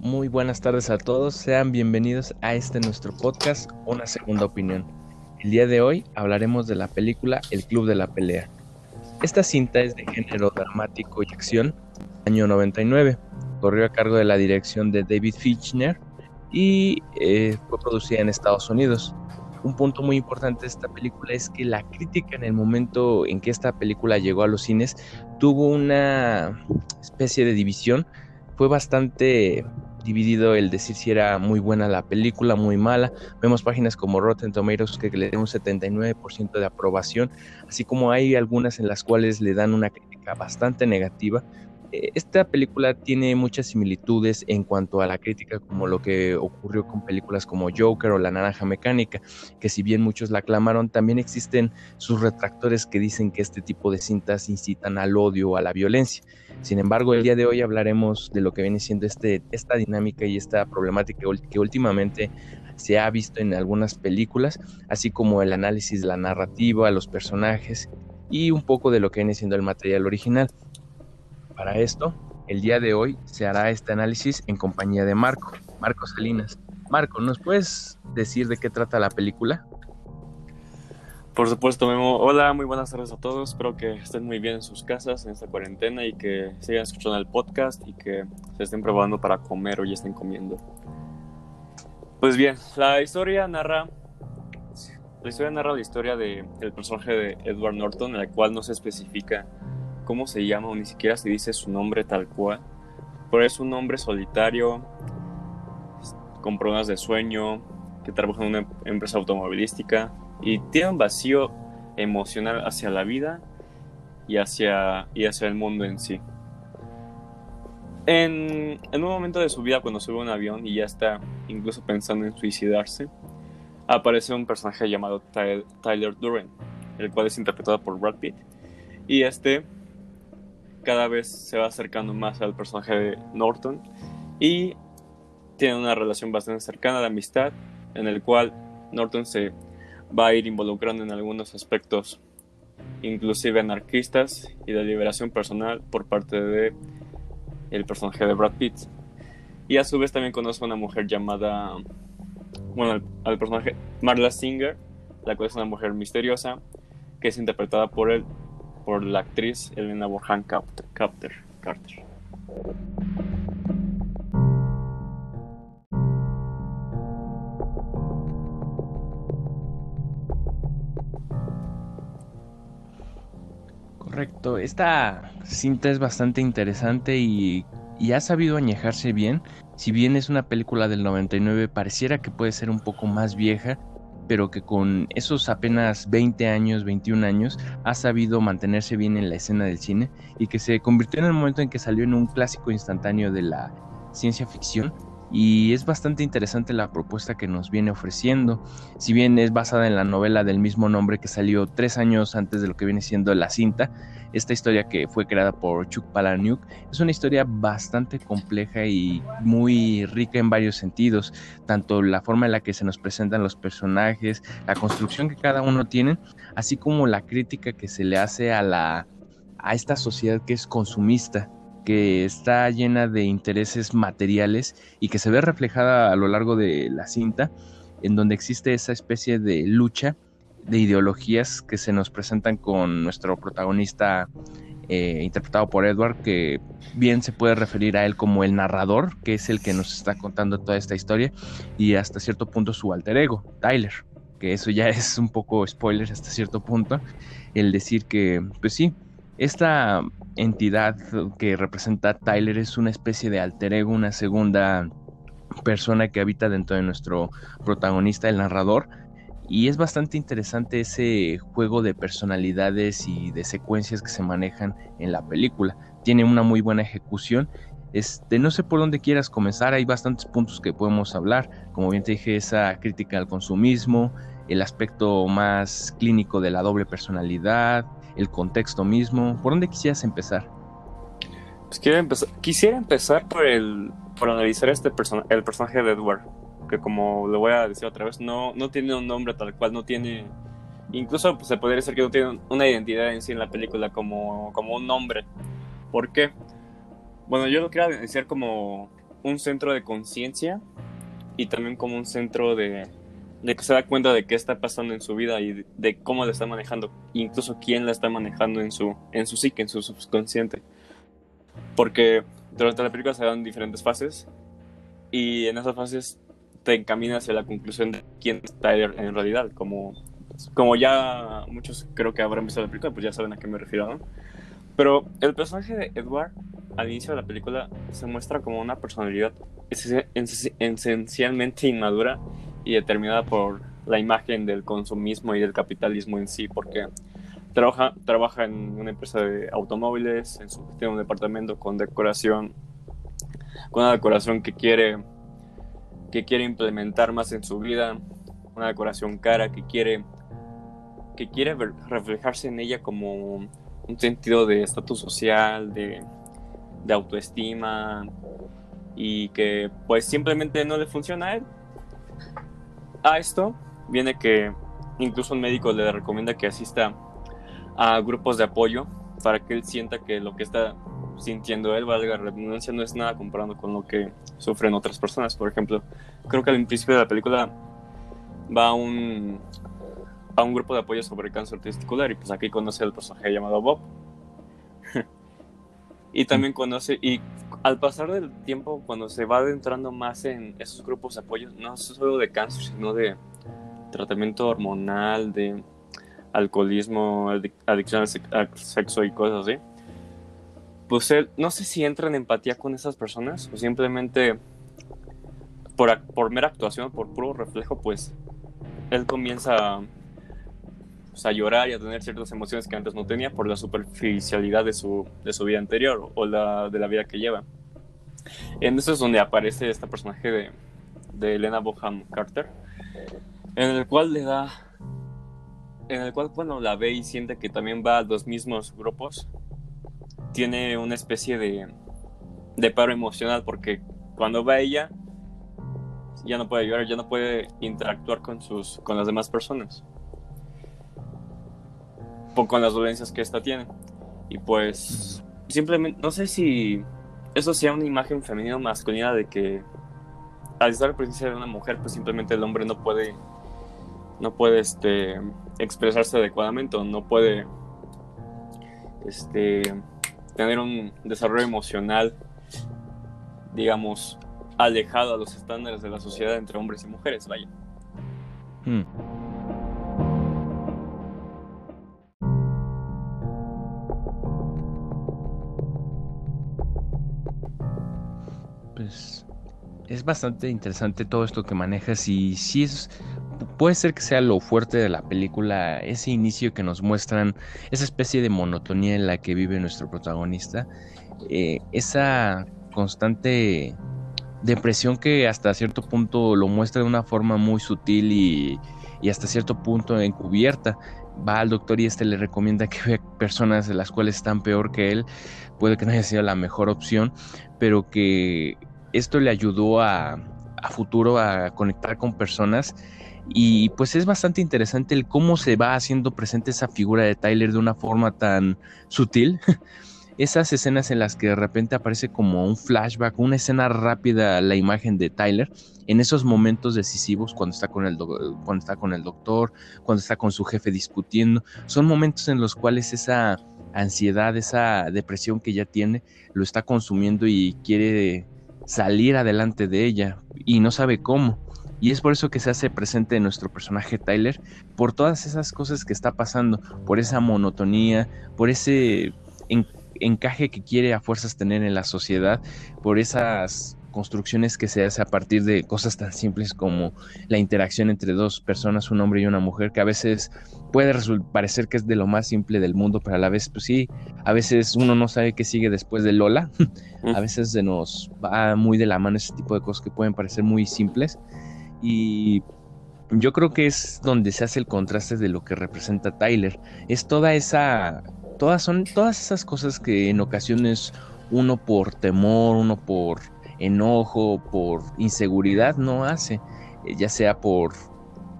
Muy buenas tardes a todos, sean bienvenidos a este nuestro podcast, Una Segunda Opinión. El día de hoy hablaremos de la película El Club de la Pelea. Esta cinta es de género dramático y acción, año 99. Corrió a cargo de la dirección de David Fichtner y eh, fue producida en Estados Unidos. Un punto muy importante de esta película es que la crítica en el momento en que esta película llegó a los cines tuvo una especie de división. Fue bastante dividido el decir si era muy buena la película, muy mala. Vemos páginas como Rotten Tomatoes que le dan un 79% de aprobación, así como hay algunas en las cuales le dan una crítica bastante negativa. Eh, esta película tiene muchas similitudes en cuanto a la crítica, como lo que ocurrió con películas como Joker o La Naranja Mecánica, que si bien muchos la aclamaron, también existen sus retractores que dicen que este tipo de cintas incitan al odio o a la violencia. Sin embargo, el día de hoy hablaremos de lo que viene siendo este, esta dinámica y esta problemática que últimamente se ha visto en algunas películas, así como el análisis de la narrativa, los personajes y un poco de lo que viene siendo el material original. Para esto, el día de hoy se hará este análisis en compañía de Marco, Marco Salinas. Marco, ¿nos puedes decir de qué trata la película? Por supuesto, Memo. Hola, muy buenas tardes a todos. Espero que estén muy bien en sus casas en esta cuarentena y que sigan escuchando el podcast y que se estén probando para comer o ya estén comiendo. Pues bien, la historia narra la historia narra la historia del personaje de Edward Norton, en el cual no se especifica cómo se llama o ni siquiera se dice su nombre tal cual. Pero es un hombre solitario, con problemas de sueño, que trabaja en una empresa automovilística y tiene un vacío emocional hacia la vida y hacia, y hacia el mundo en sí. En, un momento de su vida, cuando sube un avión y ya está incluso pensando en suicidarse, aparece un personaje llamado Tyler Duran, el cual es interpretado por Brad Pitt. Y este cada vez se va acercando más al personaje de Norton y tiene una relación bastante cercana de amistad en el cual Norton se va a ir involucrando en algunos aspectos inclusive anarquistas y de liberación personal por parte de el personaje de Brad Pitt y a su vez también conoce a una mujer llamada bueno al, personaje Marla Singer la cual es una mujer misteriosa que es interpretada por él por la actriz Elena Bonham Carter. Correcto, esta cinta es bastante interesante y, y, ha sabido añejarse bien. Si bien es una película del 99, pareciera que puede ser un poco más vieja, pero que con esos apenas 20 años, 21 años, ha sabido mantenerse bien en la escena del cine y que se convirtió en el momento en que salió en un clásico instantáneo de la ciencia ficción y es bastante interesante la propuesta que nos viene ofreciendo. Si bien es basada en la novela del mismo nombre que salió tres años antes de lo que viene siendo la cinta, esta historia que fue creada por Chuck Palahniuk es una historia bastante compleja y muy rica en varios sentidos, tanto la forma en la que se nos presentan los personajes, la construcción que cada uno tiene, así como la crítica que se le hace a la a esta sociedad que es consumista que está llena de intereses materiales y que se ve reflejada a lo largo de la cinta, en donde existe esa especie de lucha de ideologías que se nos presentan con nuestro protagonista eh, interpretado por Edward, que bien se puede referir a él como el narrador, que es el que nos está contando toda esta historia, y hasta cierto punto su alter ego, Tyler, que eso ya es un poco spoiler hasta cierto punto, el decir que, pues sí, esta entidad que representa Tyler es una especie de alter ego, una segunda persona que habita dentro de nuestro protagonista, el narrador. Y es bastante interesante ese juego de personalidades y de secuencias que se manejan en la película. Tiene una muy buena ejecución. Este, no sé por dónde quieras comenzar, hay bastantes puntos que podemos hablar. Como bien te dije, esa crítica al consumismo, el aspecto más clínico de la doble personalidad, el contexto mismo. ¿Por dónde quisieras empezar? Pues empezar, quisiera empezar por el por analizar este person el personaje de Edward, que como lo voy a decir otra vez, no, no tiene un nombre tal cual, no tiene incluso pues, se podría decir que no tiene una identidad en sí en la película como, como un nombre. ¿Por qué? Bueno, yo lo quiero decir como un centro de conciencia y también como un centro de, de que se da cuenta de qué está pasando en su vida y de, cómo la está manejando, incluso quién la está manejando en su, en su psique, en su subconsciente. Porque durante la película se dan diferentes fases y en esas fases te encamina hacia la conclusión de quién está en realidad, como, como ya muchos creo que habrán visto la película, pues ya saben a qué me refiero, ¿no? Pero el personaje de Edward al inicio de la película se muestra como una personalidad esencialmente inmadura y determinada por la imagen del consumismo y del capitalismo en sí, porque trabaja, trabaja en una empresa de automóviles, en su, tiene un departamento con decoración, con una decoración que quiere, que quiere implementar más en su vida, una decoración cara que quiere, que quiere reflejarse en ella como un sentido de estatus social, de, de autoestima y que pues simplemente no le funciona a él. A esto viene que incluso un médico le recomienda que asista a grupos de apoyo para que él sienta que lo que está sintiendo él, valga la redundancia, no es nada comparado con lo que sufren otras personas. Por ejemplo, creo que al principio de la película va a un, a un grupo de apoyo sobre cáncer testicular y pues aquí conoce al personaje llamado Bob. y también conoce, y al pasar del tiempo, cuando se va adentrando más en esos grupos de apoyo, no solo de cáncer, sino de tratamiento hormonal, de alcoholismo, adicción al sexo y cosas así, pues él, no sé si entra en empatía con esas personas o simplemente por, por mera actuación, por puro reflejo, pues él comienza pues, a llorar y a tener ciertas emociones que antes no tenía por la superficialidad de su, de su vida anterior o la de la vida que lleva. En eso es donde aparece este personaje de, de Elena Boham Carter, en el cual le da, en el cual cuando la ve y siente que también va a los mismos grupos, tiene una especie de, de paro emocional porque cuando va ella ya no puede llorar, ya no puede interactuar con sus con las demás personas con las dolencias que esta tiene. Y pues simplemente, no sé si eso sea una imagen femenina o masculina de que al estar presencia de una mujer, pues simplemente el hombre no puede, no puede este, expresarse adecuadamente o no puede este, tener un desarrollo emocional, digamos, alejado a los estándares de la sociedad entre hombres y mujeres, vaya. Hmm. Es bastante interesante todo esto que manejas y sí es puede ser que sea lo fuerte de la película, ese inicio que nos muestran, esa especie de monotonía en la que vive nuestro protagonista, eh, esa constante depresión que hasta cierto punto lo muestra de una forma muy sutil y, y hasta cierto punto encubierta. Va al doctor y este le recomienda que vea personas de las cuales están peor que él. Puede que no haya sido la mejor opción, pero que esto le ayudó a, futuro a conectar con personas y pues es bastante interesante el cómo se va haciendo presente esa figura de Tyler de una forma tan sutil. Esas escenas en las que de repente aparece como un flashback, una escena rápida la imagen de Tyler, en esos momentos decisivos cuando está con el, cuando está con el doctor, cuando está con su jefe discutiendo, son momentos en los cuales esa ansiedad, esa depresión que ya tiene, lo está consumiendo y quiere salir adelante de ella y no sabe cómo. Y es por eso que se hace presente nuestro personaje Tyler, por todas esas cosas que está pasando, por esa monotonía, por ese encaje que quiere a fuerzas tener en la sociedad, por esas construcciones que se hace a partir de cosas tan simples como la interacción entre dos personas, un hombre y una mujer, que a veces puede parecer que es de lo más simple del mundo, pero a la vez, pues sí, a veces uno no sabe qué sigue después de Lola, a veces se nos va muy de la mano ese tipo de cosas que pueden parecer muy simples. Y yo creo que es donde se hace el contraste de lo que representa Tyler, es toda esa, todas son todas esas cosas que en ocasiones uno por temor, uno por enojo, por inseguridad, no hace, eh, ya sea por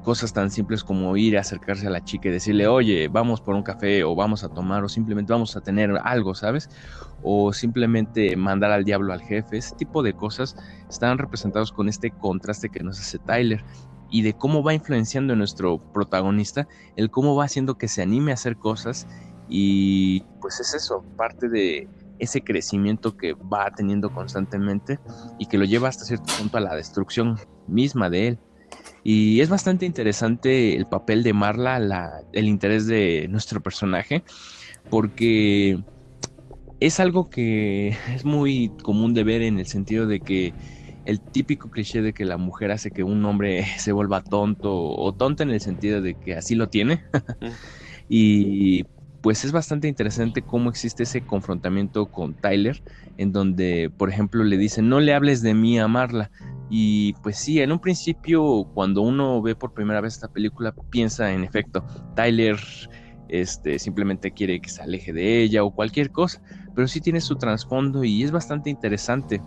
cosas tan simples como ir a acercarse a la chica y decirle, oye, vamos por un café o vamos a tomar o simplemente vamos a tener algo, ¿sabes? O simplemente mandar al diablo al jefe, ese tipo de cosas están representados con este contraste que nos hace Tyler y de cómo va influenciando en nuestro protagonista, el cómo va haciendo que se anime a hacer cosas y pues es eso, parte de ese crecimiento que va teniendo constantemente y que lo lleva hasta cierto punto a la destrucción misma de él. Y es bastante interesante el papel de Marla, el interés de nuestro personaje, porque es algo que es muy común de ver en el sentido de que el típico cliché de que la mujer hace que un hombre se vuelva tonto o tonta en el sentido de que así lo tiene. y pues es bastante interesante cómo existe ese confrontamiento con Tyler, en donde, por ejemplo, le dice, no le hables de mí a Marla. Y pues sí, en un principio, cuando uno ve por primera vez esta película, piensa en efecto, Tyler este, simplemente quiere que se aleje de ella o cualquier cosa, pero sí tiene su trasfondo y es bastante interesante.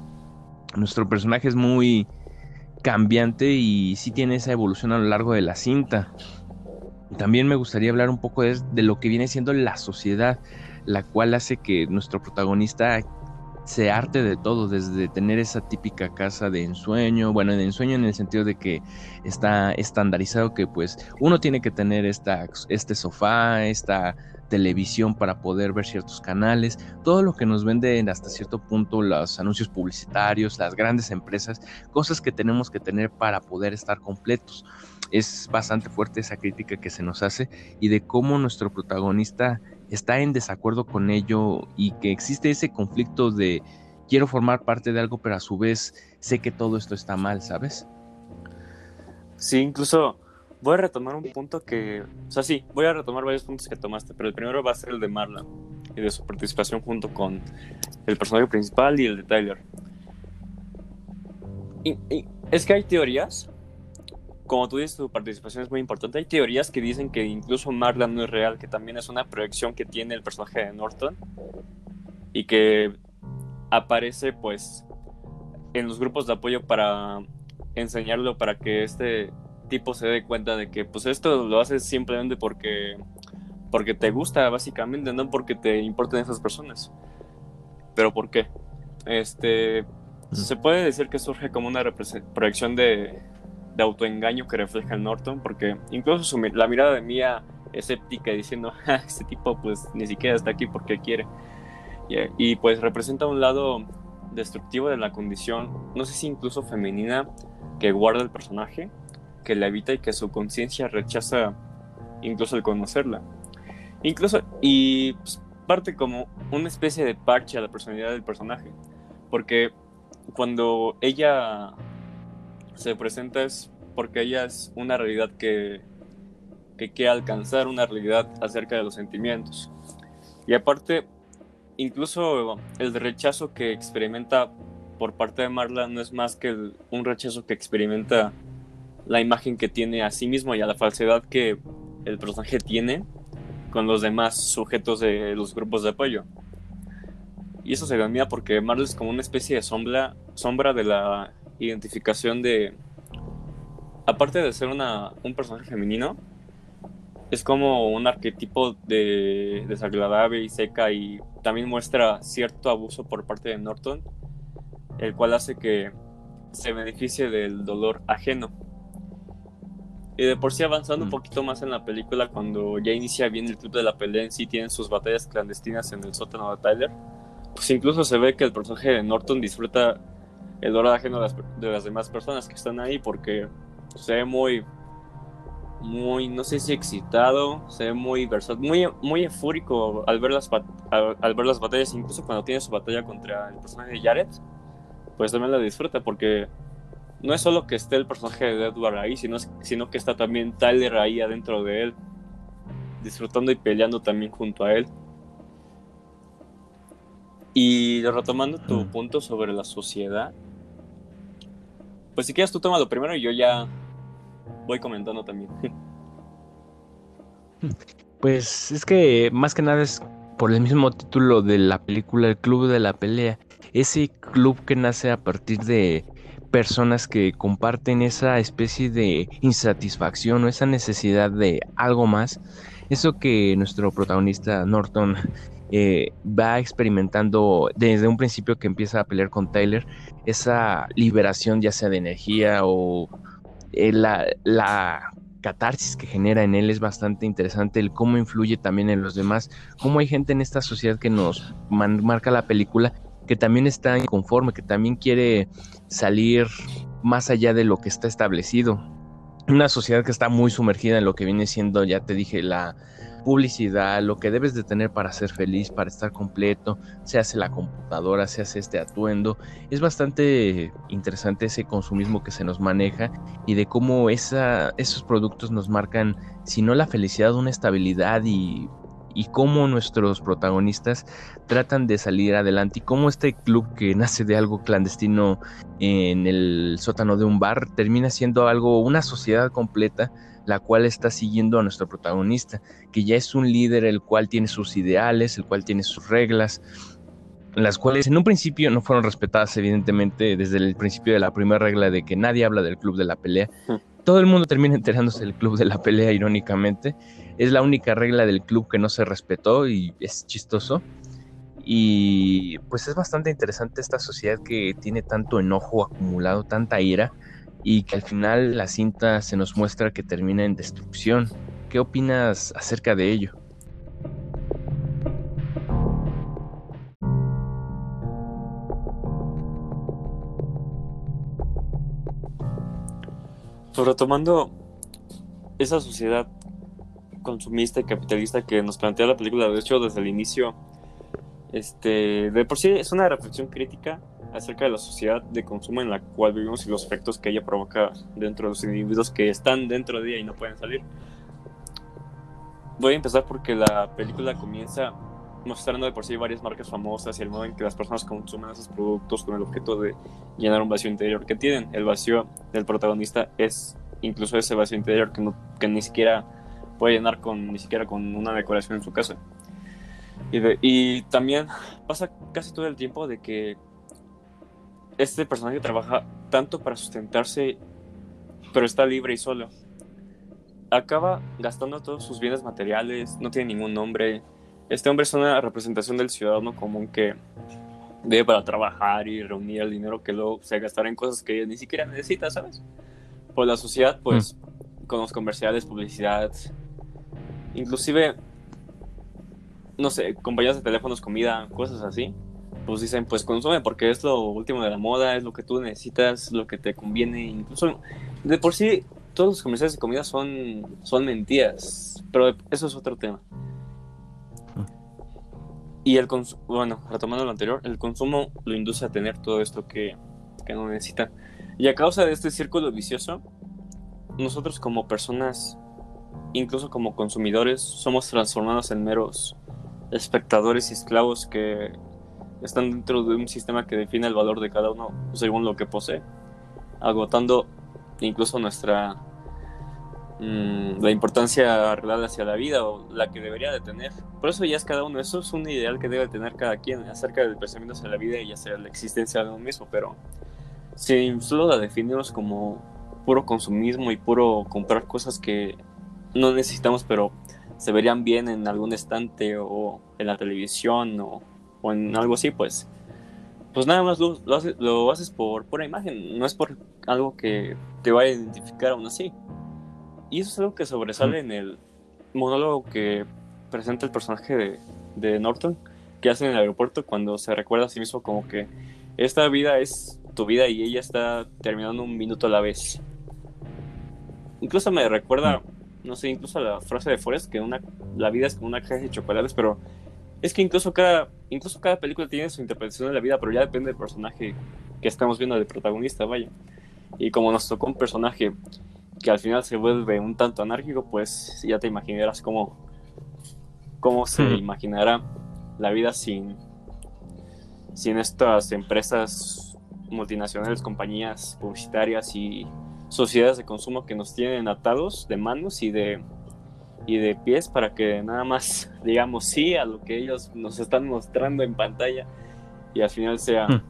Nuestro personaje es muy cambiante y sí tiene esa evolución a lo largo de la cinta. También me gustaría hablar un poco de, lo que viene siendo la sociedad, la cual hace que nuestro protagonista se arte de todo, desde tener esa típica casa de ensueño, bueno, de ensueño en el sentido de que está estandarizado que pues uno tiene que tener esta, este sofá, esta televisión para poder ver ciertos canales, todo lo que nos venden hasta cierto punto los anuncios publicitarios, las grandes empresas, cosas que tenemos que tener para poder estar completos es bastante fuerte esa crítica que se nos hace y de cómo nuestro protagonista está en desacuerdo con ello y que existe ese conflicto de quiero formar parte de algo, pero a su vez sé que todo esto está mal, ¿sabes? Sí, incluso voy a retomar un punto que, o sea, sí, voy a retomar varios puntos que tomaste, pero el primero va a ser el de Marla y de su participación junto con el personaje principal y el de Tyler. y es que hay teorías como tú dices, tu participación es muy importante. Hay teorías que dicen que incluso Marla no es real, que también es una proyección que tiene el personaje de Norton y que aparece pues en los grupos de apoyo para enseñarlo para que este tipo se dé cuenta de que pues esto lo haces simplemente porque porque te gusta básicamente, no porque te importen esas personas. Pero ¿por qué? Este se puede decir que surge como una proyección de, de autoengaño que refleja el Norton, porque incluso la mirada de Mia escéptica diciendo, este tipo pues ni siquiera está aquí porque quiere. Y, pues representa un lado destructivo de la condición, no sé si incluso femenina, que guarda el personaje, que la evita y que su conciencia rechaza incluso el conocerla. Incluso, y pues, parte como una especie de parche a la personalidad del personaje, porque cuando ella se presenta es porque ella es una realidad que, que quiere alcanzar, una realidad acerca de los sentimientos. Y aparte, incluso el rechazo que experimenta por parte de Marla no es más que un rechazo que experimenta la imagen que tiene a sí mismo y a la falsedad que el personaje tiene con los demás sujetos de los grupos de apoyo. Y eso se mía porque Marla es como una especie de sombra, sombra de la identificación de, aparte de ser una, un personaje femenino, es como un arquetipo de desagradable y seca y también muestra cierto abuso por parte de Norton, el cual hace que se beneficie del dolor ajeno. Y de por sí avanzando un mm. poquito más en la película, cuando ya inicia bien el club de la pelea en sí, tienen sus batallas clandestinas en el sótano de Tyler, pues incluso se ve que el personaje de Norton disfruta el dolor ajeno de las, de las demás personas que están ahí porque se ve muy, muy, no sé si excitado, se ve muy versátil, muy, muy eufórico al ver, las, al, ver las batallas, incluso cuando tiene su batalla contra el personaje de Jared, pues también la disfruta porque no es solo que esté el personaje de Edward ahí, sino, sino que está también Tyler ahí adentro de él, disfrutando y peleando también junto a él. Y retomando tu punto sobre la sociedad, pues si quieres tú toma lo primero y yo ya voy comentando también. Pues es que más que nada es por el mismo título de la película, el Club de la Pelea. Ese club que nace a partir de personas que comparten esa especie de insatisfacción o esa necesidad de algo más. Eso que nuestro protagonista Norton eh, va experimentando desde un principio que empieza a pelear con Tyler, esa liberación ya sea de energía o eh, la, la catarsis que genera en él es bastante interesante, el cómo influye también en los demás, cómo hay gente en esta sociedad que nos marca la película que también está inconforme, que también quiere salir más allá de lo que está establecido. Una sociedad que está muy sumergida en lo que viene siendo, ya te dije, la publicidad, lo que debes de tener para ser feliz, para estar completo, se hace la computadora, se hace este atuendo. Es bastante interesante ese consumismo que se nos maneja y de cómo esa, esos productos nos marcan, si no la felicidad, una estabilidad y y cómo nuestros protagonistas tratan de salir adelante y cómo este club que nace de algo clandestino en el sótano de un bar termina siendo algo, una sociedad completa la cual está siguiendo a nuestro protagonista, que ya es un líder el cual tiene sus ideales, el cual tiene sus reglas, las cuales en un principio no fueron respetadas evidentemente desde el principio de la primera regla de que nadie habla del club de la pelea. Todo el mundo termina enterándose del club de la pelea irónicamente es la única regla del club que no se respetó y es chistoso. Y pues es bastante interesante esta sociedad que tiene tanto enojo acumulado, tanta ira, y que al final la cinta se nos muestra que termina en destrucción. ¿Qué opinas acerca de ello? Pues retomando esa sociedad consumista y capitalista que nos plantea la película, de hecho, desde el inicio, este, de por sí es una reflexión crítica acerca de la sociedad de consumo en la cual vivimos y los efectos que ella provoca dentro de los individuos que están dentro de ella y no pueden salir. Voy a empezar porque la película comienza mostrando de por sí varias marcas famosas y el modo en que las personas consumen esos productos con el objeto de llenar un vacío interior que tienen. El vacío del protagonista es incluso ese vacío interior que, no, que ni siquiera puede llenar con ni siquiera con una decoración en su casa. Y, y también pasa casi todo el tiempo de que este personaje trabaja tanto para sustentarse, pero está libre y solo. Acaba gastando todos sus bienes materiales, no tiene ningún nombre. Este hombre es una representación del ciudadano común que debe para trabajar y reunir el dinero que luego se gastará en cosas que ni siquiera necesita, ¿sabes? Pues la sociedad, pues, mm. con los comerciales, publicidad, inclusive, no sé, compañías de teléfonos, comida, cosas así, pues dicen, pues consume porque es lo último de la moda, es lo que tú necesitas, lo que te conviene, incluso de por sí todos los comerciales de comida son, son mentiras, pero eso es otro tema. Y el consumo, bueno, retomando lo anterior, el consumo lo induce a tener todo esto que, que no necesita. Y a causa de este círculo vicioso, nosotros como personas incluso como consumidores, somos transformados en meros espectadores y esclavos que están dentro de un sistema que define el valor de cada uno según lo que posee, agotando incluso nuestra mm, la importancia real hacia la vida o la que debería de tener. Por eso ya es cada uno, eso es un ideal que debe tener cada quien acerca del pensamiento hacia la vida y hacia la existencia de uno mismo, pero si solo la definimos como puro consumismo y puro comprar cosas que no necesitamos, pero se verían bien en algún estante o en la televisión o, en algo así, pues, pues nada más lo, lo, haces, por pura imagen, no es por algo que te vaya a identificar aún así. Y eso es algo que sobresale en el monólogo que presenta el personaje de, de Norton, que hace en el aeropuerto cuando se recuerda a sí mismo como que esta vida es tu vida y ella está terminando un minuto a la vez. Incluso me recuerda no sé, incluso la frase de Forrest, que una, la vida es como una caja de chocolates, pero es que incluso cada, incluso cada película tiene su interpretación de la vida, pero ya depende del personaje que estamos viendo de protagonista, vaya. Y como nos tocó un personaje que al final se vuelve un tanto anárquico, pues ya te imaginarás cómo, cómo se imaginará la vida sin, sin estas empresas multinacionales, compañías publicitarias y sociedades de consumo que nos tienen atados de manos y de, y de pies para que nada más digamos sí a lo que ellos nos están mostrando en pantalla y al final sea, hmm.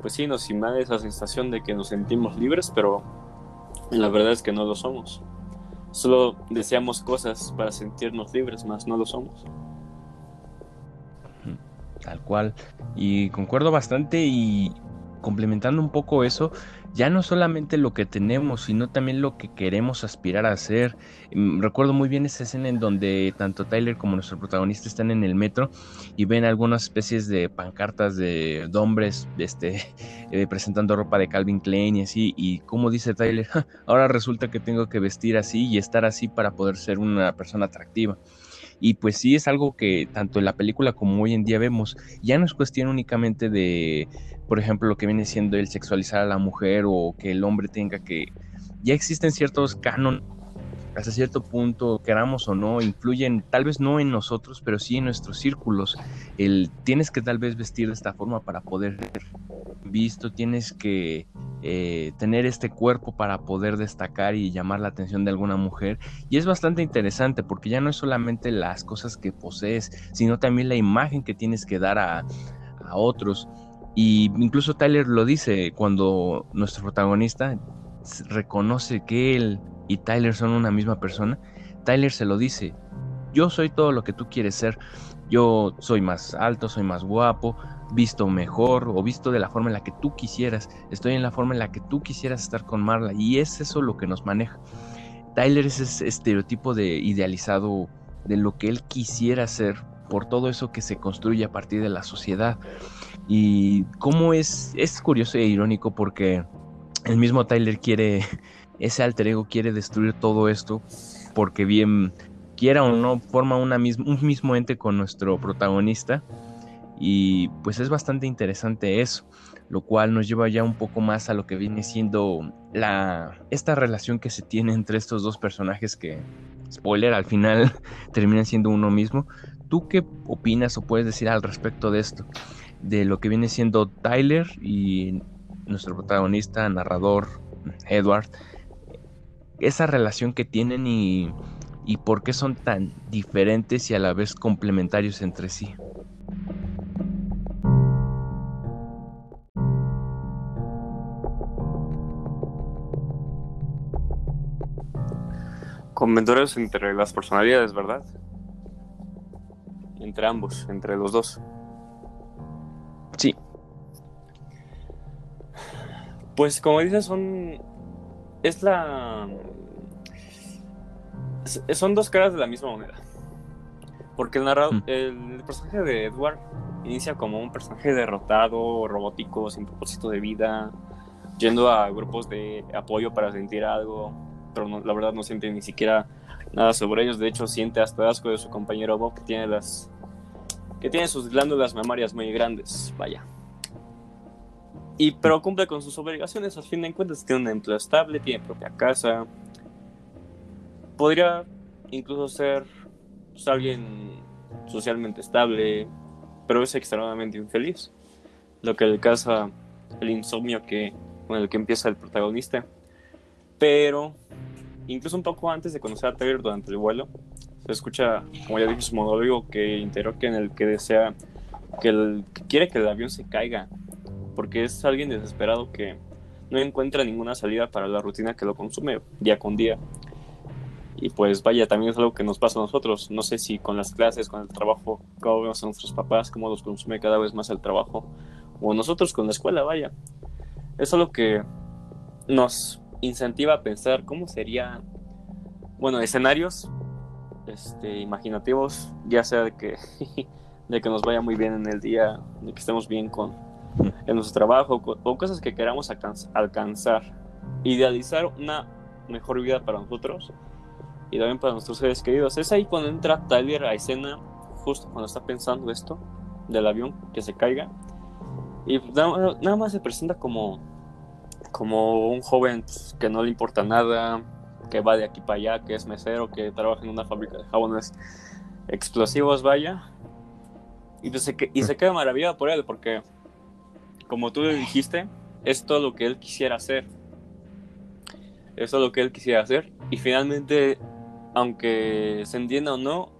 pues sí, nos invade esa sensación de que nos sentimos libres, pero la verdad es que no lo somos. Solo deseamos cosas para sentirnos libres, más no lo somos. Tal cual. Y concuerdo bastante y complementando un poco eso, ya no solamente lo que tenemos, sino también lo que queremos aspirar a hacer. Mm, recuerdo muy bien esa escena en donde tanto Tyler como nuestro protagonista están en el metro y ven algunas especies de pancartas de, hombres este, eh, presentando ropa de Calvin Klein y así. Y como dice Tyler, ahora resulta que tengo que vestir así y estar así para poder ser una persona atractiva. Y pues sí es algo que tanto en la película como hoy en día vemos, ya no es cuestión únicamente de, por ejemplo, lo que viene siendo el sexualizar a la mujer o que el hombre tenga que... Ya existen ciertos cánones hasta cierto punto, queramos o no, influyen tal vez no en nosotros, pero sí en nuestros círculos. El, tienes que tal vez vestir de esta forma para poder ser visto, tienes que eh, tener este cuerpo para poder destacar y llamar la atención de alguna mujer. Y es bastante interesante porque ya no es solamente las cosas que posees, sino también la imagen que tienes que dar a, a otros. Y incluso Tyler lo dice cuando nuestro protagonista reconoce que él y Tyler son una misma persona, Tyler se lo dice, yo soy todo lo que tú quieres ser, yo soy más alto, soy más guapo, visto mejor o visto de la forma en la que tú quisieras, estoy en la forma en la que tú quisieras estar con Marla y es eso lo que nos maneja. Tyler es ese estereotipo de idealizado de lo que él quisiera ser por todo eso que se construye a partir de la sociedad. Y cómo es, es curioso e irónico porque el mismo Tyler quiere ese alter ego quiere destruir todo esto porque bien quiera o no forma una un mismo ente con nuestro protagonista y pues es bastante interesante eso, lo cual nos lleva ya un poco más a lo que viene siendo la esta relación que se tiene entre estos dos personajes que spoiler al final terminan siendo uno mismo. ¿Tú qué opinas o puedes decir al respecto de esto? De lo que viene siendo Tyler y nuestro protagonista, narrador Edward, esa relación que tienen y, y por qué son tan diferentes y a la vez complementarios entre sí. Complementarios entre las personalidades, ¿verdad? Entre ambos, entre los dos. Pues como dices, son es la... Son dos caras de la misma moneda. Porque el narrador, mm. el personaje de Edward inicia como un personaje derrotado, robótico, sin propósito de vida, yendo a grupos de apoyo para sentir algo, pero la verdad no siente ni siquiera nada sobre ellos. De hecho, siente hasta asco de su compañero Bob, que tiene las que tiene sus glándulas mamarias muy grandes. Vaya. Y, pero cumple con sus obligaciones, al fin de cuentas tiene un empleo estable, tiene propia casa. Podría incluso ser pues, alguien socialmente estable, pero es extremadamente infeliz. Lo que le causa el insomnio que, con el que empieza el protagonista. Pero incluso un poco antes de conocer a Taylor durante el vuelo, se escucha, como ya dije, su monólogo que interroga en el que desea que, el, que quiere que el avión se caiga porque es alguien desesperado que no encuentra ninguna salida para la rutina que lo consume día con día. Y pues vaya, también es algo que nos pasa a nosotros. No sé si con las clases, con el trabajo, cómo vemos a nuestros papás, cómo los consume cada vez más el trabajo, o nosotros con la escuela, vaya. Es algo que nos incentiva a pensar cómo sería, bueno, escenarios este, imaginativos, ya sea de que, de que nos vaya muy bien en el día, de que estemos bien con en nuestro trabajo o cosas que queramos alcanzar. Idealizar una mejor vida para nosotros y también para nuestros seres queridos. Es ahí cuando entra Tyler a escena, justo cuando está pensando esto del avión que se caiga. Y nada, más se presenta como, como un joven pues, que no le importa nada, que va de aquí para allá, que es mesero, que trabaja en una fábrica de jabones explosivos, vaya. Y, se, y se queda maravillado por él, porque como tú le dijiste, es todo lo que él quisiera hacer. Es todo lo que él quisiera hacer. Y finalmente, aunque se entienda o no,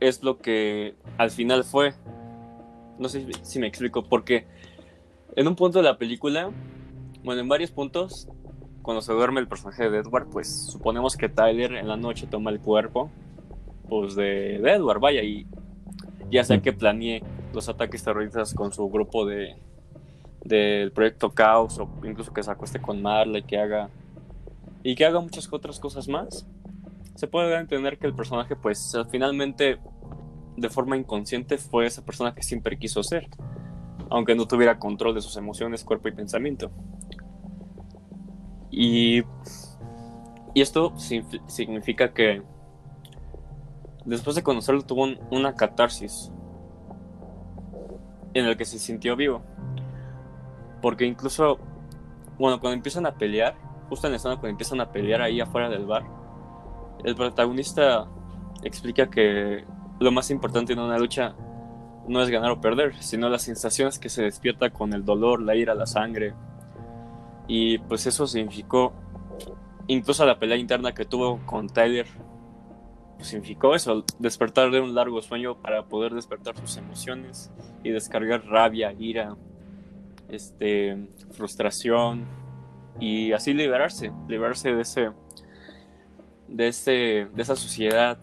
es lo que al final fue. No sé si me explico, porque En un punto de la película, bueno, en varios puntos, cuando se duerme el personaje de Edward, pues suponemos que Tyler en la noche toma el cuerpo pues de, Edward, vaya, y ya sea que planee los ataques terroristas con su grupo de del proyecto Caos o incluso que se acueste con Marley, que haga y que haga muchas otras cosas más. Se puede entender que el personaje pues finalmente de forma inconsciente fue esa persona que siempre quiso ser, aunque no tuviera control de sus emociones, cuerpo y pensamiento. Y, y esto significa que después de conocerlo tuvo una catarsis en el que se sintió vivo. Porque incluso, bueno, cuando empiezan a pelear, justo en la escena cuando empiezan a pelear ahí afuera del bar, el protagonista explica que lo más importante en una lucha no es ganar o perder, sino las sensaciones que se despierta con el dolor, la ira, la sangre. Y pues eso significó incluso la pelea interna que tuvo con Tyler significó eso, despertar de un largo sueño para poder despertar sus emociones y descargar rabia, ira, este, frustración y así liberarse, liberarse de ese, de ese, de esa sociedad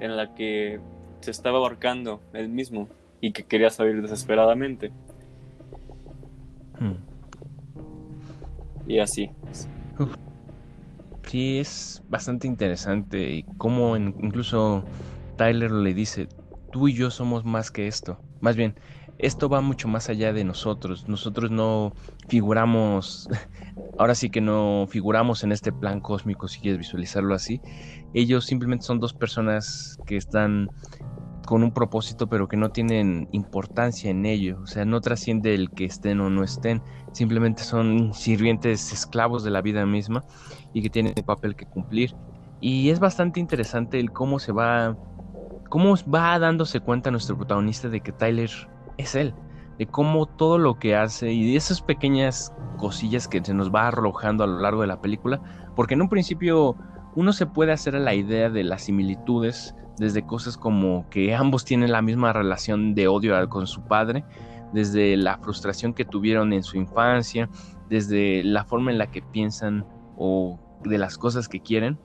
en la que se estaba ahorcando él mismo y que quería salir desesperadamente. Hmm. Y así. Sí, es bastante interesante y como incluso Tyler le dice, tú y yo somos más que esto. Más bien, esto va mucho más allá de nosotros. Nosotros no figuramos, ahora sí que no figuramos en este plan cósmico, si quieres visualizarlo así. Ellos simplemente son dos personas que están con un propósito, pero que no tienen importancia en ello. O sea, no trasciende el que estén o no estén. Simplemente son sirvientes esclavos de la vida misma y que tienen un papel que cumplir. Y es bastante interesante el cómo se va, cómo va dándose cuenta nuestro protagonista de que Tyler es él, de cómo todo lo que hace y de esas pequeñas cosillas que se nos va arrojando a lo largo de la película, porque en un principio uno se puede hacer la idea de las similitudes desde cosas como que ambos tienen la misma relación de odio con su padre, desde la frustración que tuvieron en su infancia, desde la forma en la que piensan o de las cosas que quieren.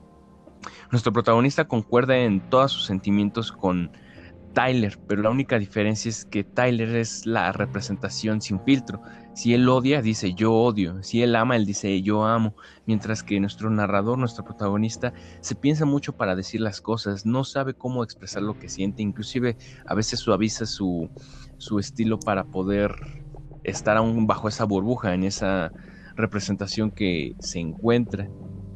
Nuestro protagonista concuerda en todos sus sentimientos con Tyler, pero la única diferencia es que Tyler es la representación sin filtro. Si él odia, dice yo odio. Si él ama, él dice yo amo. Mientras que nuestro narrador, nuestro protagonista, se piensa mucho para decir las cosas, no sabe cómo expresar lo que siente, inclusive a veces suaviza su, su estilo para poder estar aún bajo esa burbuja, en esa representación que se encuentra.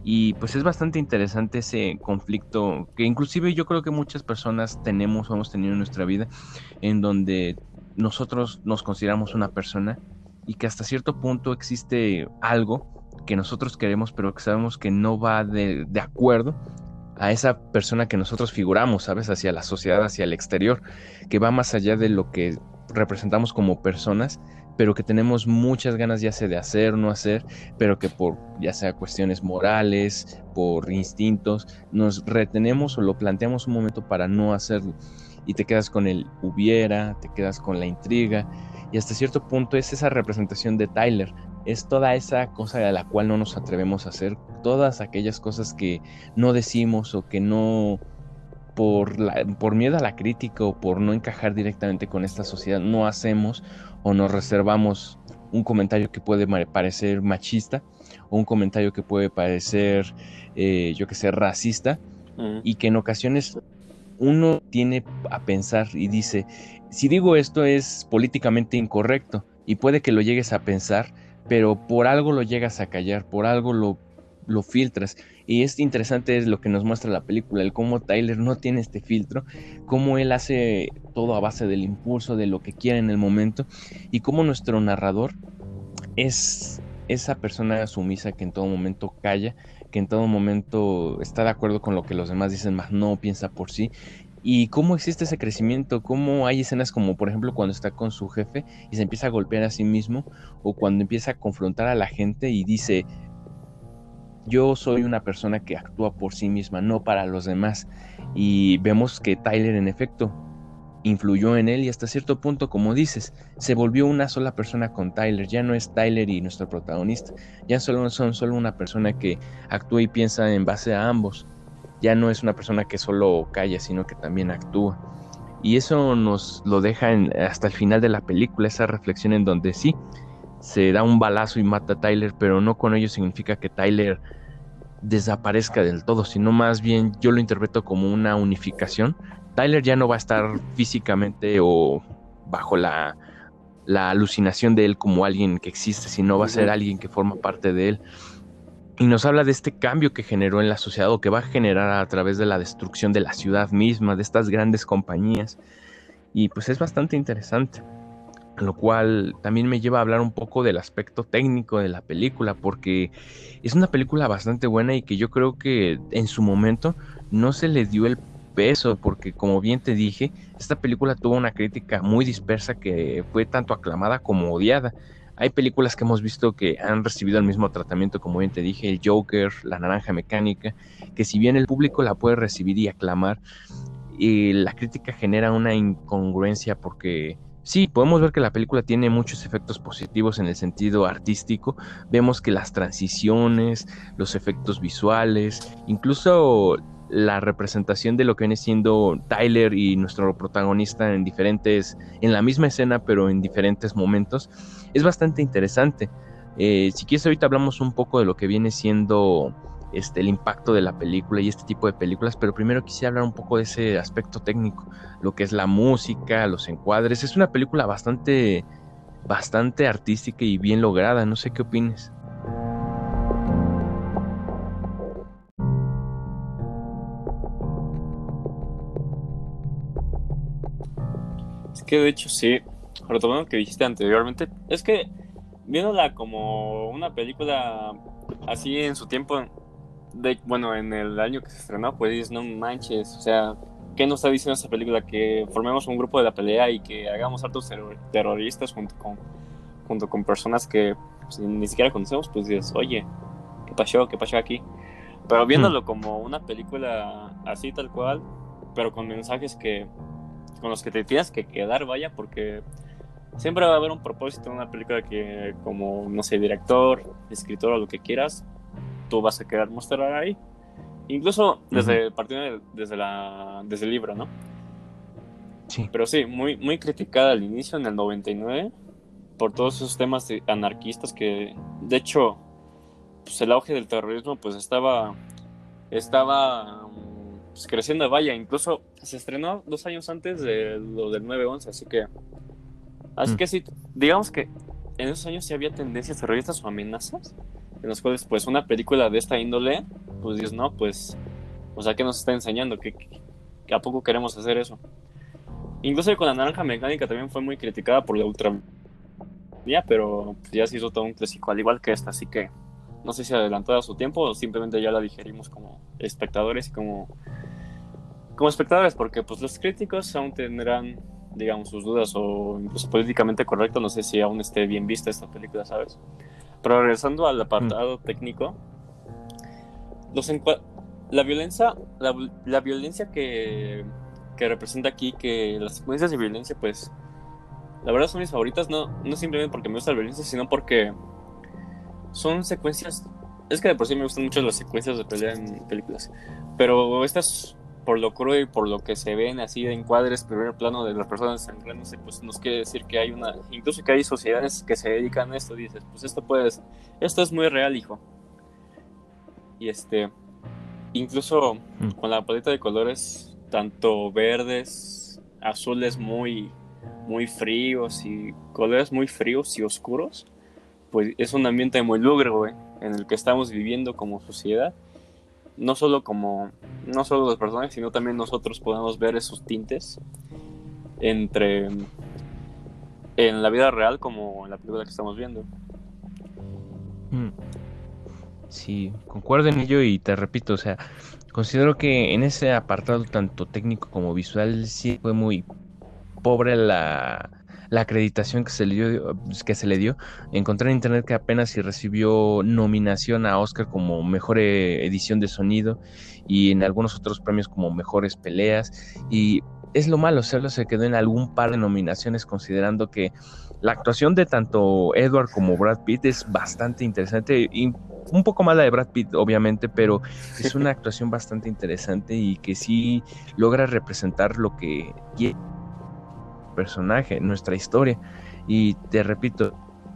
Y pues es bastante interesante ese conflicto que inclusive yo creo que muchas personas tenemos o hemos tenido en nuestra vida, en donde nosotros nos consideramos una persona y que hasta cierto punto existe algo que nosotros queremos pero que sabemos que no va de, de acuerdo a esa persona que nosotros figuramos, ¿sabes? Hacia la sociedad, hacia el exterior, que va más allá de lo que representamos como personas pero que tenemos muchas ganas ya sea de hacer o no hacer, pero que por ya sea cuestiones morales, por instintos, nos retenemos o lo planteamos un momento para no hacerlo. Y te quedas con el hubiera, te quedas con la intriga, y hasta cierto punto es esa representación de Tyler, es toda esa cosa a la cual no nos atrevemos a hacer, todas aquellas cosas que no decimos o que no por, la, por miedo a la crítica o por no encajar directamente con esta sociedad no hacemos o nos reservamos un comentario que puede parecer machista o un comentario que puede parecer, eh, yo que sé, racista y que en ocasiones uno tiene a pensar y dice, si digo esto es políticamente incorrecto y puede que lo llegues a pensar, pero por algo lo llegas a callar, por algo lo, lo filtras y es interesante es lo que nos muestra la película, el cómo Tyler no tiene este filtro, cómo él hace todo a base del impulso, de lo que quiere en el momento, y cómo nuestro narrador es esa persona sumisa que en todo momento calla, que en todo momento está de acuerdo con lo que los demás dicen, más no piensa por sí. Y cómo existe ese crecimiento, cómo hay escenas como por ejemplo cuando está con su jefe y se empieza a golpear a sí mismo, o cuando empieza a confrontar a la gente y dice, yo soy una persona que actúa por sí misma, no para los demás. Y vemos que Tyler en efecto influyó en él y hasta cierto punto, como dices, se volvió una sola persona con Tyler. Ya no es Tyler y nuestro protagonista, ya solo son solo una persona que actúa y piensa en base a ambos. Ya no es una persona que solo calla, sino que también actúa. Y eso nos lo deja hasta el final de la película, esa reflexión en donde sí, se da un balazo y mata a Tyler, pero no con ello significa que Tyler desaparezca del todo, sino más bien yo lo interpreto como una unificación. Tyler ya no va a estar físicamente o bajo la, la alucinación de él como alguien que existe, sino va a ser alguien que forma parte de él. Y nos habla de este cambio que generó en la sociedad o que va a generar a través de la destrucción de la ciudad misma, de estas grandes compañías. Y pues es bastante interesante lo cual también me lleva a hablar un poco del aspecto técnico de la película, porque es una película bastante buena y que yo creo que en su momento no se le dio el peso, porque como bien te dije, esta película tuvo una crítica muy dispersa que fue tanto aclamada como odiada. Hay películas que hemos visto que han recibido el mismo tratamiento, como bien te dije, el Joker, la Naranja Mecánica, que si bien el público la puede recibir y aclamar, y la crítica genera una incongruencia porque Sí, podemos ver que la película tiene muchos efectos positivos en el sentido artístico. Vemos que las transiciones, los efectos visuales, incluso la representación de lo que viene siendo Tyler y nuestro protagonista en diferentes, en la misma escena, pero en diferentes momentos, es bastante interesante. Eh, si quieres, ahorita hablamos un poco de lo que viene siendo este, el impacto de la película y este tipo de películas, pero primero quisiera hablar un poco de ese aspecto técnico, lo que es la música, los encuadres. Es una película bastante, bastante artística y bien lograda, no sé qué opines. Es que de hecho sí, retomando lo que dijiste anteriormente, es que viéndola como una película así en su tiempo, bueno, en el año que se estrenó, pues no manches, o sea, ¿qué nos está diciendo esta película? Que formemos un grupo de la pelea y que hagamos actos terroristas junto con, junto con personas que pues, ni siquiera conocemos, pues dices, oye, ¿qué pasó? ¿Qué pasó aquí? Pero viéndolo como una película así tal cual, pero con mensajes que con los que te tienes que quedar, vaya, porque siempre va a haber un propósito en una película que como, no sé, director, escritor o lo que quieras, tú vas a querer mostrar ahí. Incluso desde partiendo desde la desde el libro, ¿no? Sí. Pero sí, muy muy criticada al inicio en el 99 por todos esos temas anarquistas que de hecho pues el auge del terrorismo pues estaba estaba pues, creciendo vaya, incluso se estrenó dos años antes de lo del 9-11, así que así mm. que sí, digamos que en esos años sí había tendencias terroristas o amenazas en los cuales pues una película de esta índole, pues dices, no, pues, o sea, ¿qué nos está enseñando? ¿Que, a poco queremos hacer eso? Incluso con la naranja mecánica también fue muy criticada por la ultra pero ya se hizo todo un clásico, al igual que esta, así que no sé si adelantó a su tiempo o simplemente ya la digerimos como espectadores y como, como espectadores, porque pues los críticos aún tendrán, digamos, sus dudas o incluso políticamente correcto, no sé si aún esté bien vista esta película, ¿sabes? Pero regresando al apartado mm. técnico, los la violencia, la, violencia que, que, representa aquí, que las secuencias de violencia, pues, la verdad son mis favoritas, no, no simplemente porque me gusta la violencia, sino porque son secuencias, es que de por sí me gustan mucho las secuencias de pelea en películas, pero estas por lo crudo y por lo que se ven así de encuadres, primer plano de las personas sangrándose, pues nos quiere decir que hay una, incluso que hay sociedades que se dedican a esto, dices, pues esto puedes, esto es muy real, hijo. Y este, incluso mm. con la paleta de colores, tanto verdes, azules muy, muy fríos y colores muy fríos y oscuros, pues es un ambiente muy lúgubre, en el que estamos viviendo como sociedad no solo como, no solo los personajes, sino también nosotros podemos ver esos tintes entre en la vida real como en la película que estamos viendo. Mm. Sí, concuerdo en ello y te repito, o sea, considero que en ese apartado tanto técnico como visual sí fue muy pobre la, la acreditación que se le dio, que se le dio. Encontré en internet que apenas si recibió nominación a Oscar como mejor eh, edición de sonido y en algunos otros premios como mejores peleas. Y es lo malo, solo se quedó en algún par de nominaciones considerando que la actuación de tanto Edward como Brad Pitt es bastante interesante y un poco más la de Brad Pitt obviamente, pero es una actuación bastante interesante y que sí logra representar lo que quiere personaje, nuestra historia. Y te repito,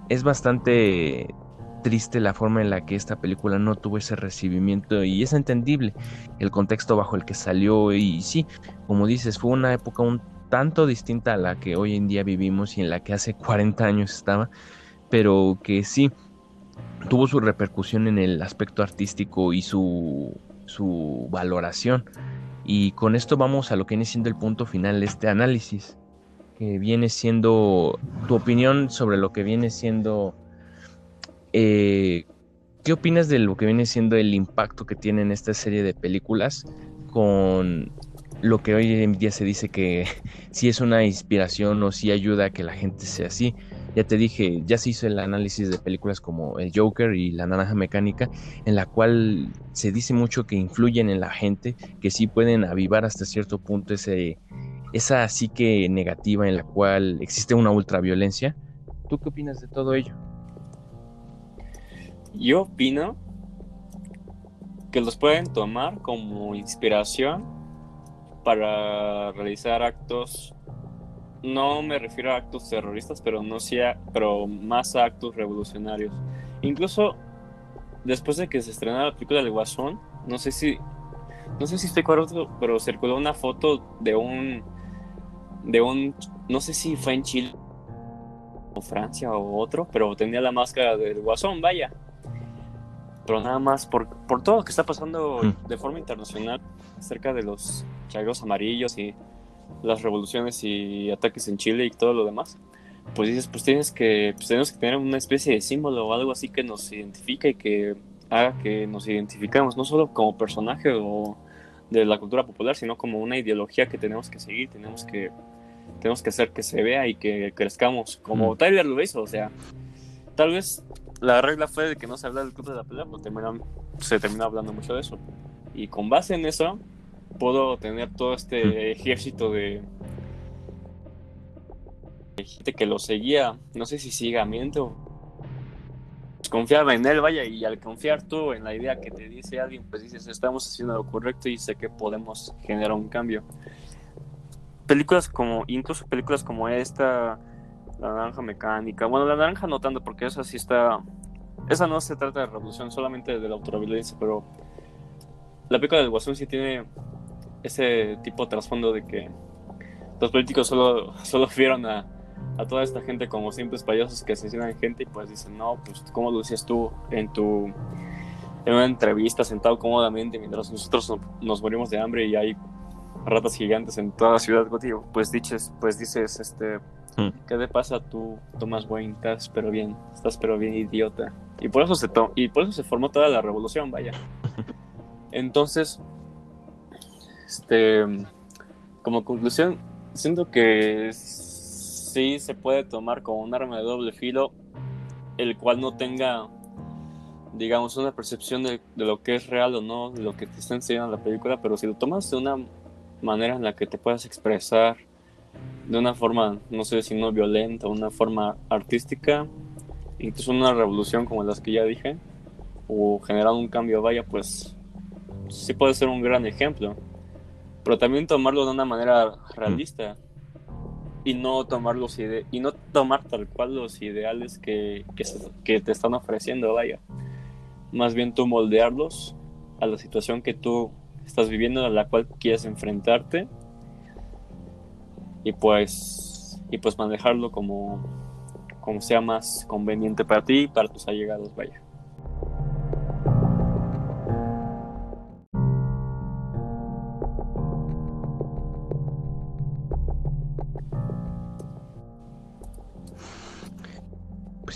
es bastante triste la forma en la que esta película no tuvo ese recibimiento y es entendible el contexto bajo el que salió. Y sí, como dices, fue una época un tanto distinta a la que hoy en día vivimos y en la que hace 40 años estaba, pero que sí tuvo su repercusión en el aspecto artístico y su, su valoración. Y con esto vamos a lo que viene siendo el punto final de este análisis, que viene siendo tu opinión sobre lo que viene siendo eh, ¿Qué opinas de lo que viene siendo el impacto que tiene esta serie de películas con lo que hoy en día se dice que si es una inspiración o si ayuda a que la gente sea así? Ya te dije, ya se hizo el análisis de películas como El Joker y La Naranja Mecánica, en la cual se dice mucho que influyen en la gente, que sí pueden avivar hasta cierto punto ese, esa psique negativa en la cual existe una ultraviolencia. ¿Tú qué opinas de todo ello? Yo opino que los pueden tomar como inspiración para realizar actos no me refiero a actos terroristas, pero no sea, pero más a actos revolucionarios. Incluso después de que se estrenara la película del Guasón, no sé si no sé si estoy correcto, pero circuló una foto de un de un no sé si fue en Chile o Francia o otro, pero tenía la máscara del Guasón, vaya pero nada más por, por todo lo que está pasando mm. de forma internacional acerca de los chagos amarillos y las revoluciones y ataques en Chile y todo lo demás, pues dices, pues tienes que, pues tenemos que tener una especie de símbolo o algo así que nos identifique y que haga que nos identificamos, no solo como personaje o de la cultura popular, sino como una ideología que tenemos que seguir, tenemos que, tenemos que hacer que se vea y que crezcamos, como mm. Tyler lo hizo, o sea, tal vez la regla fue de que no se habla del club de la pelea, pues se terminó hablando mucho de eso. Y con base en eso, puedo tener todo este ejército de gente que lo seguía, no sé si ciegamente o confiaba en él, vaya, y al confiar tú en la idea que te dice alguien, pues dices, estamos haciendo lo correcto y sé que podemos generar un cambio. Películas como, incluso películas como esta, la naranja mecánica. Bueno, la naranja no tanto, porque esa sí está. Esa no se trata de revolución, solamente de la autoviolencia, pero la película del Guasón sí tiene ese tipo de trasfondo de que los políticos solo, solo vieron a, a toda esta gente como simples payasos que asesinan gente y pues dicen, no, pues como lo decías tú en tu en una entrevista sentado cómodamente mientras nosotros nos morimos de hambre y hay ratas gigantes en toda la ciudad, pues dices, pues dices, este, Mm. ¿Qué te pasa tú, Thomas Wayne? Estás pero bien, estás pero bien idiota. Y por eso se y por eso se formó toda la revolución, vaya. Entonces, este, como conclusión, siento que sí se puede tomar como un arma de doble filo, el cual no tenga, digamos, una percepción de, de lo que es real o no, de lo que te está enseñando la película, pero si lo tomas de una manera en la que te puedas expresar, de una forma, no sé si no violenta, una forma artística, incluso una revolución como las que ya dije, o generar un cambio, vaya, pues sí puede ser un gran ejemplo. Pero también tomarlo de una manera realista y no tomar los y no tomar tal cual los ideales que, que, que te están ofreciendo, vaya. Más bien tú moldearlos a la situación que tú estás viviendo, a la cual quieres enfrentarte y pues y pues manejarlo como como sea más conveniente para ti y para tus allegados, vaya.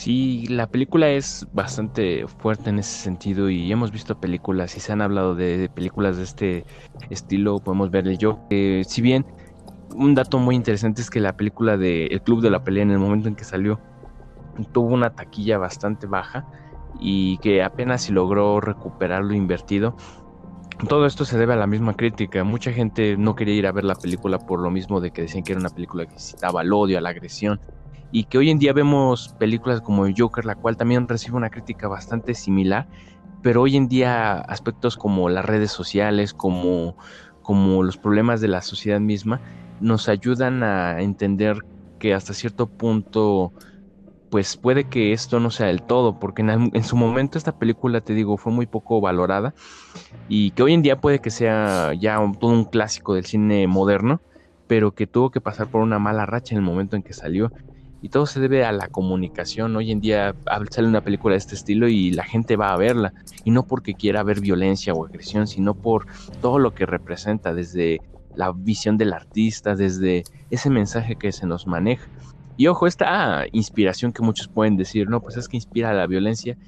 Sí, la película es bastante fuerte en ese sentido y hemos visto películas y se han hablado de, películas de este estilo, podemos ver el yo, si bien un dato muy interesante es que la película de El Club de la Pelea en el momento en que salió tuvo una taquilla bastante baja y que apenas si logró recuperar lo invertido todo esto se debe a la misma crítica. Mucha gente no quería ir a ver la película por lo mismo de que decían que era una película que incitaba al odio, a la agresión. Y que hoy en día vemos películas como Joker, la cual también recibe una crítica bastante similar. Pero hoy en día aspectos como las redes sociales, como, como los problemas de la sociedad misma, nos ayudan a entender que hasta cierto punto pues puede que esto no sea del todo, porque en, su momento esta película, te digo, fue muy poco valorada y que hoy en día puede que sea ya todo un clásico del cine moderno, pero que tuvo que pasar por una mala racha en el momento en que salió. Y todo se debe a la comunicación. Hoy en día sale una película de este estilo y la gente va a verla. Y no porque quiera ver violencia o agresión, sino por todo lo que representa, desde la visión del artista, desde ese mensaje que se nos maneja. Y ojo, esta inspiración que muchos pueden decir, no, pues es que inspira la violencia,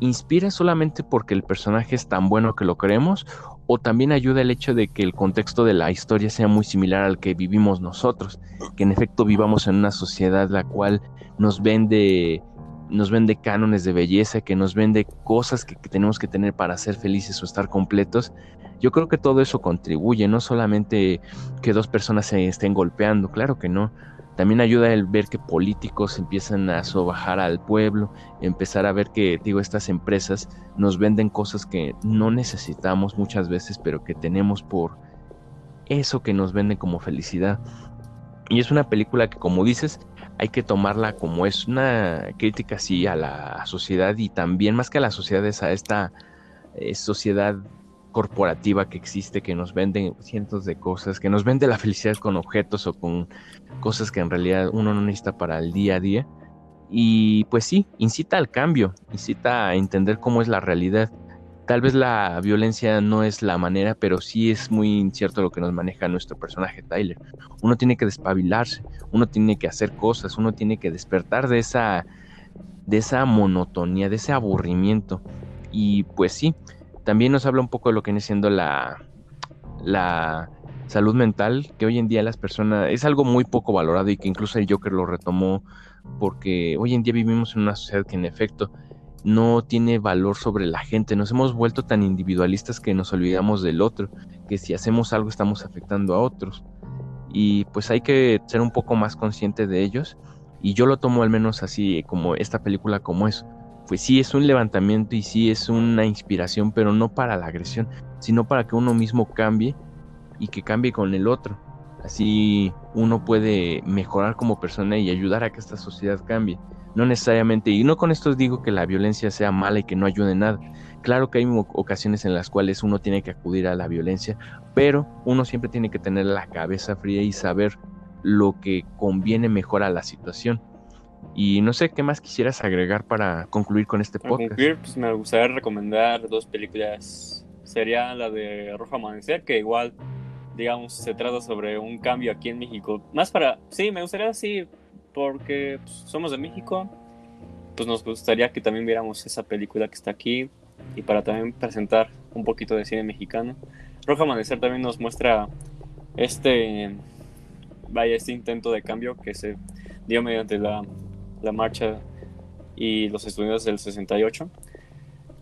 inspira solamente porque el personaje es tan bueno que lo creemos o también ayuda el hecho de que el contexto de la historia sea muy similar al que vivimos nosotros, que en efecto vivamos en una sociedad la cual nos vende nos vende cánones de belleza, que nos vende cosas que, que tenemos que tener para ser felices o estar completos. Yo creo que todo eso contribuye, no solamente que dos personas se estén golpeando, claro que no, también ayuda el ver que políticos empiezan a sobajar al pueblo, empezar a ver que, digo, estas empresas nos venden cosas que no necesitamos muchas veces, pero que tenemos por eso que nos venden como felicidad. Y es una película que, como dices, hay que tomarla como es una crítica, sí, a la sociedad y también más que a la sociedad es a esta eh, sociedad corporativa que existe, que nos vende cientos de cosas, que nos vende la felicidad con objetos o con cosas que en realidad uno no necesita para el día a día. Y pues sí, incita al cambio, incita a entender cómo es la realidad. Tal vez la violencia no es la manera, pero sí es muy incierto lo que nos maneja nuestro personaje Tyler. Uno tiene que despabilarse, uno tiene que hacer cosas, uno tiene que despertar de esa de esa monotonía, de ese aburrimiento. Y pues sí, también nos habla un poco de lo que viene siendo la, la salud mental, que hoy en día las personas es algo muy poco valorado y que incluso el Joker lo retomó porque hoy en día vivimos en una sociedad que en efecto no tiene valor sobre la gente. Nos hemos vuelto tan individualistas que nos olvidamos del otro, que si hacemos algo estamos afectando a otros. Y pues hay que ser un poco más consciente de ellos. Y yo lo tomo al menos así como esta película como es pues sí es un levantamiento y sí es una inspiración, pero no para la agresión, sino para que uno mismo cambie y que cambie con el otro. Así uno puede mejorar como persona y ayudar a que esta sociedad cambie. No necesariamente, y no con esto digo que la violencia sea mala y que no ayude nada. Claro que hay ocasiones en las cuales uno tiene que acudir a la violencia, pero uno siempre tiene que tener la cabeza fría y saber lo que conviene mejor a la situación. Y no sé qué más quisieras agregar para concluir con este podcast. Para concluir, pues me gustaría recomendar dos películas. Sería la de Rojo Amanecer, que igual, digamos, se trata sobre un cambio aquí en México. Más para, sí, me gustaría así, porque pues, somos de México, pues nos gustaría que también viéramos esa película que está aquí y para también presentar un poquito de cine mexicano. Rojo Amanecer también nos muestra este, vaya, este intento de cambio que se dio mediante la la marcha y los estudiantes del 68,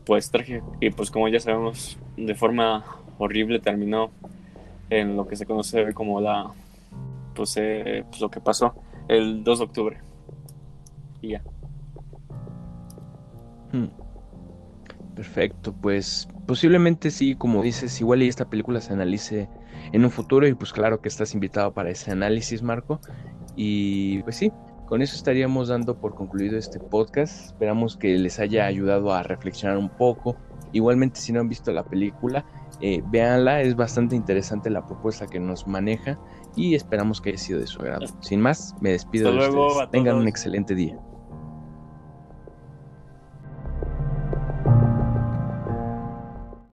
pues traje, y pues como ya sabemos, de forma horrible terminó en lo que se conoce como la, pues, eh, pues lo que pasó el 2 de octubre. Y ya. Hmm. Perfecto, pues posiblemente sí, como dices, igual y esta película se analice en un futuro y pues claro que estás invitado para ese análisis, Marco. Y pues sí, con eso estaríamos dando por concluido este podcast. Esperamos que les haya ayudado a reflexionar un poco. Igualmente, si no han visto la película, eh, véanla. Es bastante interesante la propuesta que nos maneja y esperamos que haya sido de su agrado. Sin más, me despido de ustedes. Tengan un excelente día.